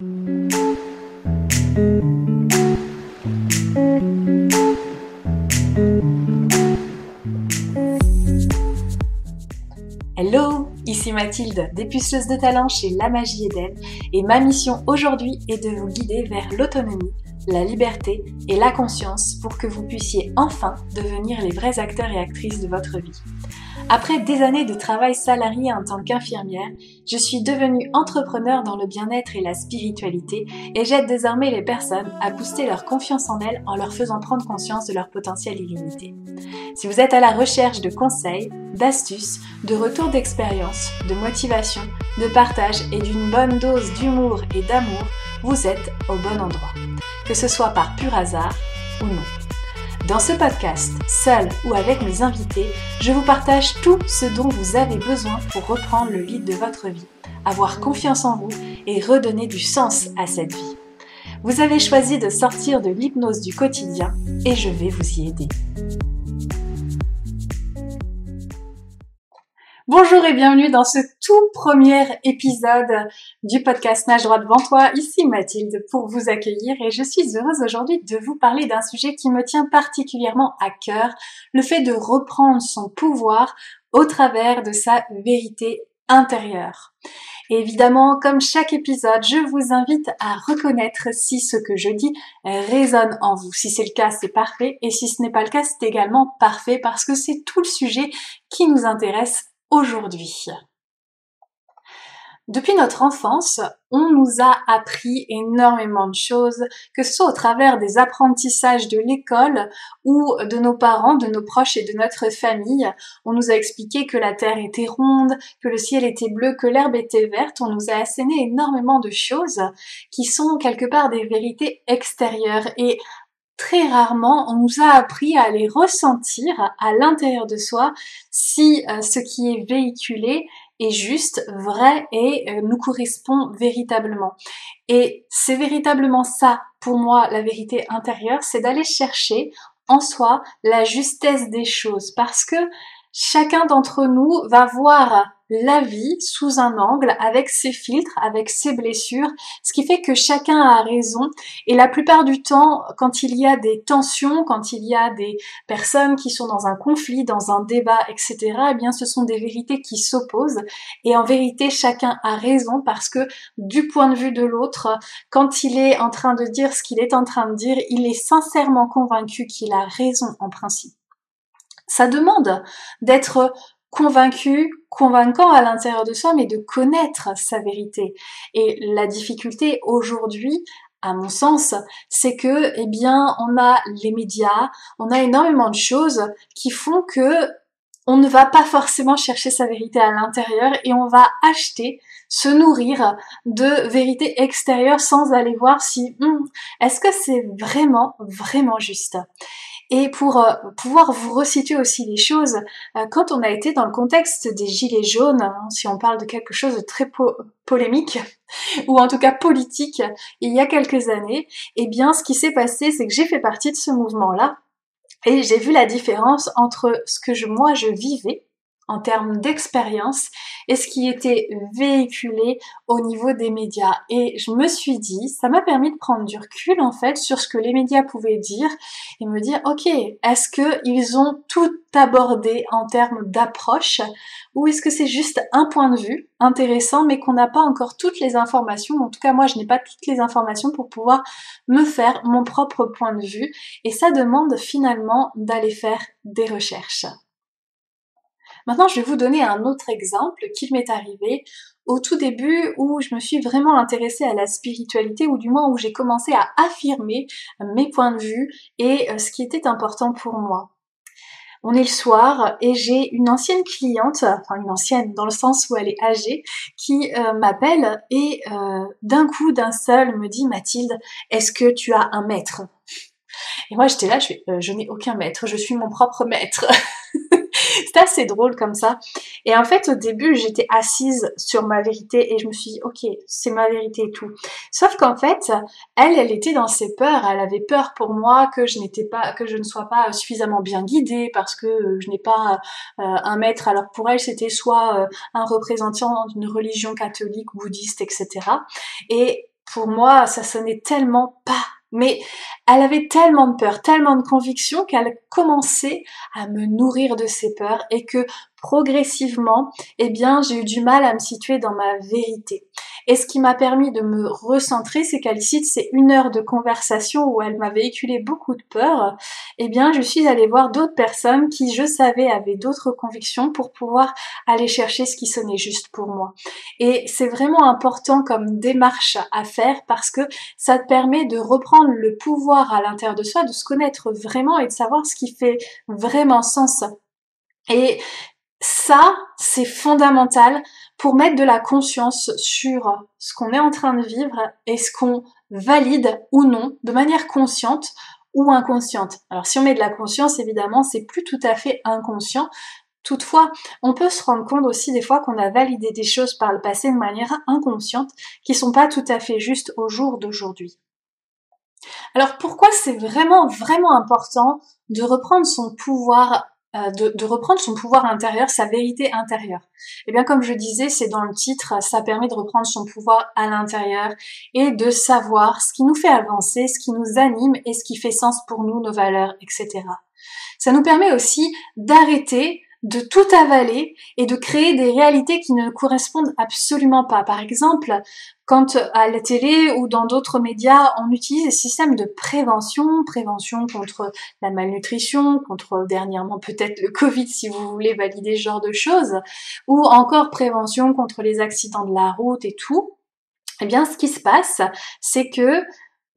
Hello, ici Mathilde, dépuceuse de talent chez La Magie Eden, et ma mission aujourd'hui est de vous guider vers l'autonomie, la liberté et la conscience pour que vous puissiez enfin devenir les vrais acteurs et actrices de votre vie. Après des années de travail salarié en tant qu'infirmière, je suis devenue entrepreneur dans le bien-être et la spiritualité et j'aide désormais les personnes à booster leur confiance en elles en leur faisant prendre conscience de leur potentiel illimité. Si vous êtes à la recherche de conseils, d'astuces, de retours d'expérience, de motivation, de partage et d'une bonne dose d'humour et d'amour, vous êtes au bon endroit. Que ce soit par pur hasard ou non. Dans ce podcast, seul ou avec mes invités, je vous partage tout ce dont vous avez besoin pour reprendre le lead de votre vie, avoir confiance en vous et redonner du sens à cette vie. Vous avez choisi de sortir de l'hypnose du quotidien et je vais vous y aider. Bonjour et bienvenue dans ce tout premier épisode du podcast Nage droit devant toi. Ici Mathilde pour vous accueillir et je suis heureuse aujourd'hui de vous parler d'un sujet qui me tient particulièrement à cœur, le fait de reprendre son pouvoir au travers de sa vérité intérieure. Évidemment, comme chaque épisode, je vous invite à reconnaître si ce que je dis résonne en vous. Si c'est le cas, c'est parfait. Et si ce n'est pas le cas, c'est également parfait parce que c'est tout le sujet qui nous intéresse aujourd'hui. Depuis notre enfance, on nous a appris énormément de choses, que ce soit au travers des apprentissages de l'école ou de nos parents, de nos proches et de notre famille. On nous a expliqué que la terre était ronde, que le ciel était bleu, que l'herbe était verte. On nous a asséné énormément de choses qui sont quelque part des vérités extérieures. Et très rarement on nous a appris à les ressentir à l'intérieur de soi si euh, ce qui est véhiculé est juste, vrai et euh, nous correspond véritablement. Et c'est véritablement ça, pour moi, la vérité intérieure, c'est d'aller chercher en soi la justesse des choses parce que chacun d'entre nous va voir la vie sous un angle avec ses filtres, avec ses blessures, ce qui fait que chacun a raison. Et la plupart du temps, quand il y a des tensions, quand il y a des personnes qui sont dans un conflit, dans un débat, etc., eh bien, ce sont des vérités qui s'opposent. Et en vérité, chacun a raison parce que du point de vue de l'autre, quand il est en train de dire ce qu'il est en train de dire, il est sincèrement convaincu qu'il a raison en principe. Ça demande d'être convaincu, convaincant à l'intérieur de soi, mais de connaître sa vérité. Et la difficulté aujourd'hui, à mon sens, c'est que, eh bien, on a les médias, on a énormément de choses qui font que on ne va pas forcément chercher sa vérité à l'intérieur et on va acheter, se nourrir de vérité extérieure sans aller voir si hmm, est-ce que c'est vraiment vraiment juste? Et pour euh, pouvoir vous resituer aussi les choses, euh, quand on a été dans le contexte des gilets jaunes, hein, si on parle de quelque chose de très polémique, ou en tout cas politique, il y a quelques années, eh bien ce qui s'est passé, c'est que j'ai fait partie de ce mouvement-là, et j'ai vu la différence entre ce que moi je vivais, en termes d'expérience et ce qui était véhiculé au niveau des médias. Et je me suis dit, ça m'a permis de prendre du recul en fait sur ce que les médias pouvaient dire et me dire, ok, est-ce que ils ont tout abordé en termes d'approche ou est-ce que c'est juste un point de vue intéressant mais qu'on n'a pas encore toutes les informations En tout cas, moi, je n'ai pas toutes les informations pour pouvoir me faire mon propre point de vue et ça demande finalement d'aller faire des recherches. Maintenant, je vais vous donner un autre exemple qui m'est arrivé au tout début où je me suis vraiment intéressée à la spiritualité ou du moins où j'ai commencé à affirmer mes points de vue et euh, ce qui était important pour moi. On est le soir et j'ai une ancienne cliente, enfin une ancienne dans le sens où elle est âgée, qui euh, m'appelle et euh, d'un coup, d'un seul, me dit Mathilde, est-ce que tu as un maître? Et moi j'étais là, je, je n'ai aucun maître, je suis mon propre maître. C'était assez drôle comme ça. Et en fait, au début, j'étais assise sur ma vérité et je me suis dit, ok, c'est ma vérité et tout. Sauf qu'en fait, elle, elle était dans ses peurs. Elle avait peur pour moi que je n'étais pas, que je ne sois pas suffisamment bien guidée parce que je n'ai pas euh, un maître. Alors pour elle, c'était soit euh, un représentant d'une religion catholique, bouddhiste, etc. Et pour moi, ça sonnait tellement pas. Mais elle avait tellement de peur, tellement de conviction qu'elle commençait à me nourrir de ses peurs et que progressivement, eh bien, j'ai eu du mal à me situer dans ma vérité. Et ce qui m'a permis de me recentrer, c'est qu'Alicite, c'est une heure de conversation où elle m'a véhiculé beaucoup de peur. Eh bien, je suis allée voir d'autres personnes qui, je savais, avaient d'autres convictions pour pouvoir aller chercher ce qui sonnait juste pour moi. Et c'est vraiment important comme démarche à faire parce que ça te permet de reprendre le pouvoir à l'intérieur de soi, de se connaître vraiment et de savoir ce qui fait vraiment sens. Et ça, c'est fondamental pour mettre de la conscience sur ce qu'on est en train de vivre et ce qu'on valide ou non de manière consciente ou inconsciente. Alors si on met de la conscience, évidemment, c'est plus tout à fait inconscient. Toutefois, on peut se rendre compte aussi des fois qu'on a validé des choses par le passé de manière inconsciente qui sont pas tout à fait justes au jour d'aujourd'hui. Alors pourquoi c'est vraiment vraiment important de reprendre son pouvoir euh, de, reprendre son pouvoir intérieur, sa vérité intérieure. Et eh bien comme je disais, c'est dans le titre, ça permet de reprendre son pouvoir à l'intérieur et de savoir ce qui nous fait avancer, ce qui nous anime et ce qui fait sens pour nous, nos valeurs, etc. Ça nous permet aussi d'arrêter de tout avaler et de créer des réalités qui ne correspondent absolument pas. Par exemple, quand à la télé ou dans d'autres médias, on utilise des systèmes de prévention, prévention contre la malnutrition, contre dernièrement peut-être le Covid si vous voulez valider ce genre de choses, ou encore prévention contre les accidents de la route et tout, eh bien ce qui se passe, c'est que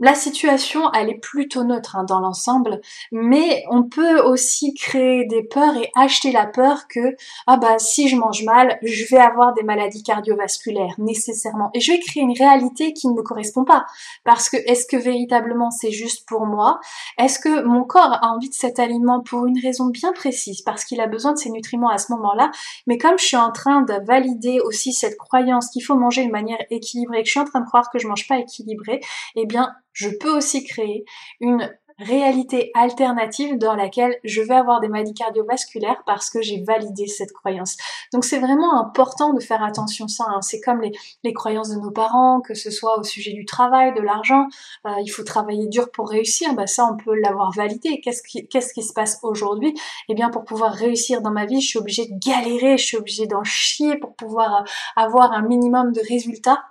la situation, elle est plutôt neutre hein, dans l'ensemble, mais on peut aussi créer des peurs et acheter la peur que ah bah si je mange mal, je vais avoir des maladies cardiovasculaires nécessairement. Et je vais créer une réalité qui ne me correspond pas. Parce que est-ce que véritablement c'est juste pour moi? Est-ce que mon corps a envie de cet aliment pour une raison bien précise? Parce qu'il a besoin de ces nutriments à ce moment-là. Mais comme je suis en train de valider aussi cette croyance qu'il faut manger de manière équilibrée, que je suis en train de croire que je mange pas équilibré, eh bien je peux aussi créer une réalité alternative dans laquelle je vais avoir des maladies cardiovasculaires parce que j'ai validé cette croyance. Donc c'est vraiment important de faire attention à ça. Hein. C'est comme les, croyances de nos parents, que ce soit au sujet du travail, de l'argent, euh, il faut travailler dur pour réussir, bah ça on peut l'avoir validé. Qu'est-ce qui, se passe aujourd'hui? Eh bien pour pouvoir réussir dans ma vie, je suis obligée de galérer, je suis obligée d'en chier pour pouvoir euh, avoir un minimum de résultats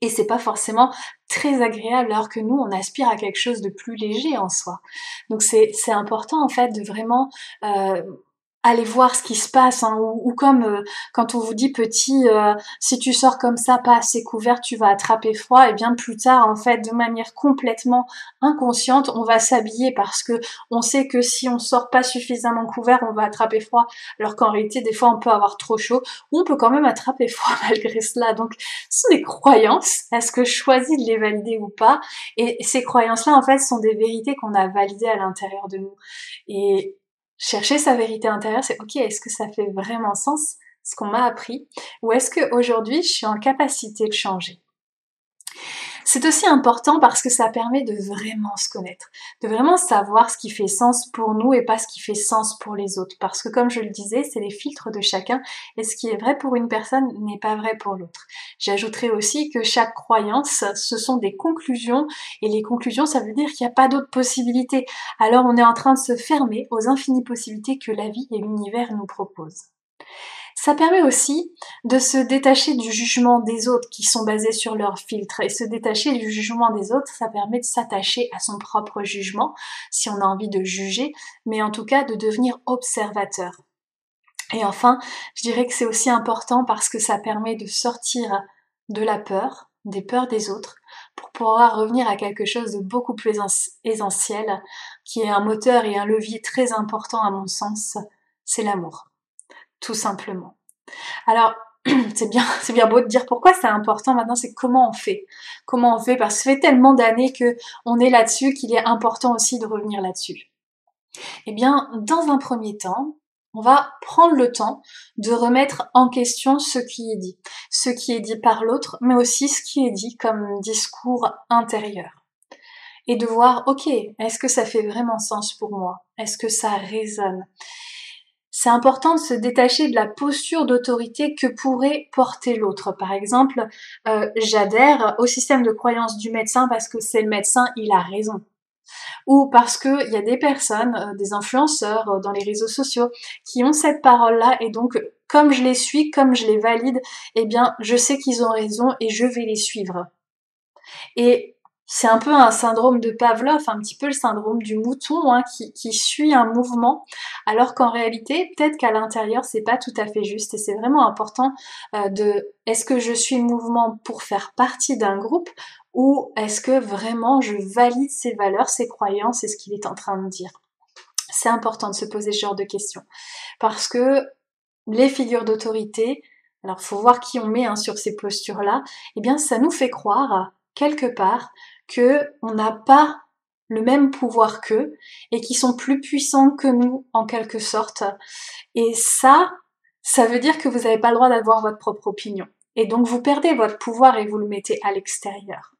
et c'est pas forcément très agréable alors que nous on aspire à quelque chose de plus léger en soi. Donc c'est important en fait de vraiment euh, aller voir ce qui se passe, hein, ou, comme euh, quand on vous dit petit, euh, si tu sors comme ça, pas assez couvert, tu vas attraper froid, et bien plus tard, en fait, de manière complètement inconsciente, on va s'habiller parce que on sait que si on sort pas suffisamment couvert, on va attraper froid, alors qu'en réalité, des fois, on peut avoir trop chaud, ou on peut quand même attraper froid malgré cela. Donc, ce sont des croyances. Est-ce que je choisis de les valider ou pas? Et ces croyances-là, en fait, sont des vérités qu'on a validées à l'intérieur de nous. Et chercher sa vérité intérieure, c'est ok, est-ce que ça fait vraiment sens ce qu'on m'a appris ou est-ce qu'aujourd'hui je suis en capacité de changer? C'est aussi important parce que ça permet de vraiment se connaître, de vraiment savoir ce qui fait sens pour nous et pas ce qui fait sens pour les autres. Parce que comme je le disais, c'est les filtres de chacun et ce qui est vrai pour une personne n'est pas vrai pour l'autre. J'ajouterai aussi que chaque croyance, ce sont des conclusions et les conclusions, ça veut dire qu'il n'y a pas d'autres possibilités. Alors on est en train de se fermer aux infinies possibilités que la vie et l'univers nous proposent. Ça permet aussi de se détacher du jugement des autres qui sont basés sur leurs filtres. Et se détacher du jugement des autres, ça permet de s'attacher à son propre jugement, si on a envie de juger, mais en tout cas de devenir observateur. Et enfin, je dirais que c'est aussi important parce que ça permet de sortir de la peur, des peurs des autres, pour pouvoir revenir à quelque chose de beaucoup plus essentiel, qui est un moteur et un levier très important à mon sens, c'est l'amour tout simplement. Alors, c'est bien, c'est bien beau de dire pourquoi c'est important maintenant, c'est comment on fait. Comment on fait parce que ça fait tellement d'années que on est là-dessus qu'il est important aussi de revenir là-dessus. Eh bien, dans un premier temps, on va prendre le temps de remettre en question ce qui est dit, ce qui est dit par l'autre, mais aussi ce qui est dit comme discours intérieur. Et de voir, ok, est-ce que ça fait vraiment sens pour moi? Est-ce que ça résonne? C'est important de se détacher de la posture d'autorité que pourrait porter l'autre. Par exemple, euh, j'adhère au système de croyance du médecin parce que c'est le médecin, il a raison. Ou parce qu'il y a des personnes, euh, des influenceurs euh, dans les réseaux sociaux qui ont cette parole-là et donc comme je les suis, comme je les valide, eh bien je sais qu'ils ont raison et je vais les suivre. Et c'est un peu un syndrome de Pavlov, un petit peu le syndrome du mouton hein, qui, suit un mouvement, alors qu'en réalité, peut-être qu'à l'intérieur, c'est pas tout à fait juste. Et c'est vraiment important euh, de est-ce que je suis mouvement pour faire partie d'un groupe ou est-ce que vraiment je valide ses valeurs, ses croyances et ce qu'il est en train de dire? C'est important de se poser ce genre de questions parce que les figures d'autorité, alors faut voir qui on met hein, sur ces postures-là, eh bien ça nous fait croire quelque part que on n'a pas le même pouvoir qu'eux et qui sont plus puissants que nous en quelque sorte. Et ça, ça veut dire que vous n'avez pas le droit d'avoir votre propre opinion. Et donc vous perdez votre pouvoir et vous le mettez à l'extérieur.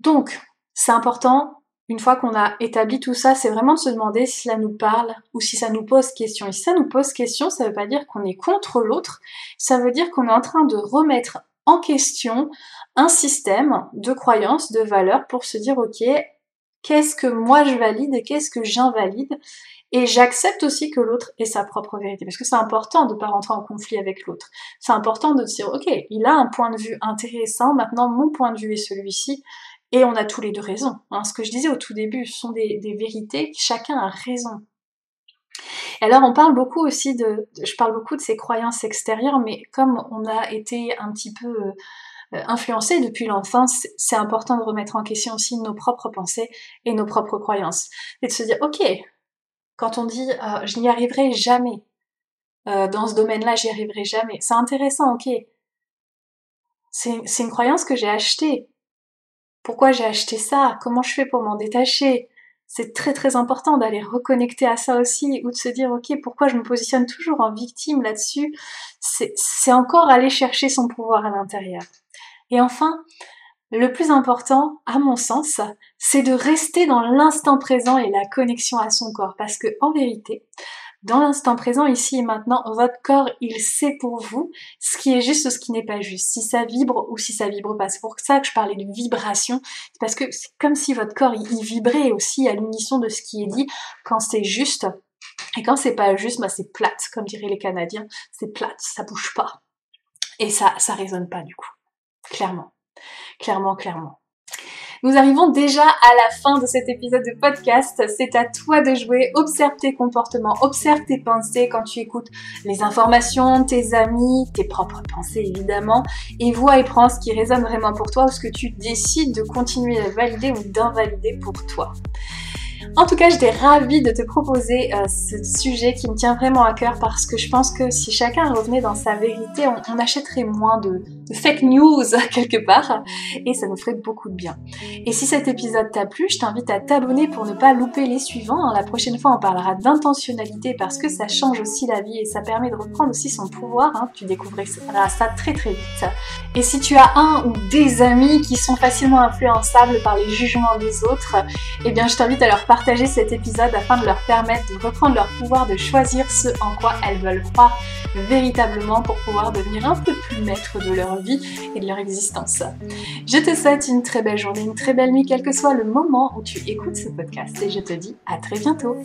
Donc, c'est important, une fois qu'on a établi tout ça, c'est vraiment de se demander si cela nous parle ou si ça nous pose question. Et si ça nous pose question, ça ne veut pas dire qu'on est contre l'autre, ça veut dire qu'on est en train de remettre en question un système de croyances, de valeurs pour se dire ok, qu'est-ce que moi je valide et qu'est-ce que j'invalide? Et j'accepte aussi que l'autre ait sa propre vérité parce que c'est important de ne pas rentrer en conflit avec l'autre. C'est important de dire ok, il a un point de vue intéressant, maintenant mon point de vue est celui-ci et on a tous les deux raison. Hein. Ce que je disais au tout début, ce sont des, vérités, chacun a raison. Et alors on parle beaucoup aussi de, je parle beaucoup de ces croyances extérieures, mais comme on a été un petit peu euh, influencé depuis l'enfance, c'est important de remettre en question aussi nos propres pensées et nos propres croyances. Et de se dire, ok, quand on dit euh, je n'y arriverai jamais, euh, dans ce domaine-là, j'y arriverai jamais, c'est intéressant, ok. C'est une croyance que j'ai achetée. Pourquoi j'ai acheté ça? Comment je fais pour m'en détacher? C'est très très important d'aller reconnecter à ça aussi ou de se dire ok pourquoi je me positionne toujours en victime là-dessus? C'est encore aller chercher son pouvoir à l'intérieur et enfin le plus important à mon sens c'est de rester dans l'instant présent et la connexion à son corps parce que en vérité dans l'instant présent, ici et maintenant, votre corps, il sait pour vous ce qui est juste ou ce qui n'est pas juste, si ça vibre ou si ça vibre pas. C'est pour ça que je parlais de vibration, parce que c'est comme si votre corps, il, vibrait aussi à l'unisson de ce qui est dit quand c'est juste. Et quand c'est pas juste, bah c'est plate, comme diraient les Canadiens, c'est plate, ça bouge pas. Et ça, ça résonne pas du coup. Clairement. Clairement, clairement. Nous arrivons déjà à la fin de cet épisode de podcast. C'est à toi de jouer. Observe tes comportements, observe tes pensées quand tu écoutes les informations, tes amis, tes propres pensées évidemment, et vois et prends ce qui résonne vraiment pour toi ou ce que tu décides de continuer à valider ou d'invalider pour toi. En tout cas, j'étais ravie de te proposer euh, ce sujet qui me tient vraiment à cœur parce que je pense que si chacun revenait dans sa vérité, on, achèterait moins de, fake news quelque part et ça nous ferait beaucoup de bien. Et si cet épisode t'a plu, je t'invite à t'abonner pour ne pas louper les suivants. La prochaine fois, on parlera d'intentionnalité parce que ça change aussi la vie et ça permet de reprendre aussi son pouvoir. Hein. Tu découvriras ça très très vite. Et si tu as un ou des amis qui sont facilement influençables par les jugements des autres, eh bien je t'invite à leur partager cet épisode afin de leur permettre de reprendre leur pouvoir de choisir ce en quoi elles veulent croire véritablement pour pouvoir devenir un peu plus maître de vie et de leur existence. Je te souhaite une très belle journée, une très belle nuit, quel que soit le moment où tu écoutes ce podcast et je te dis à très bientôt.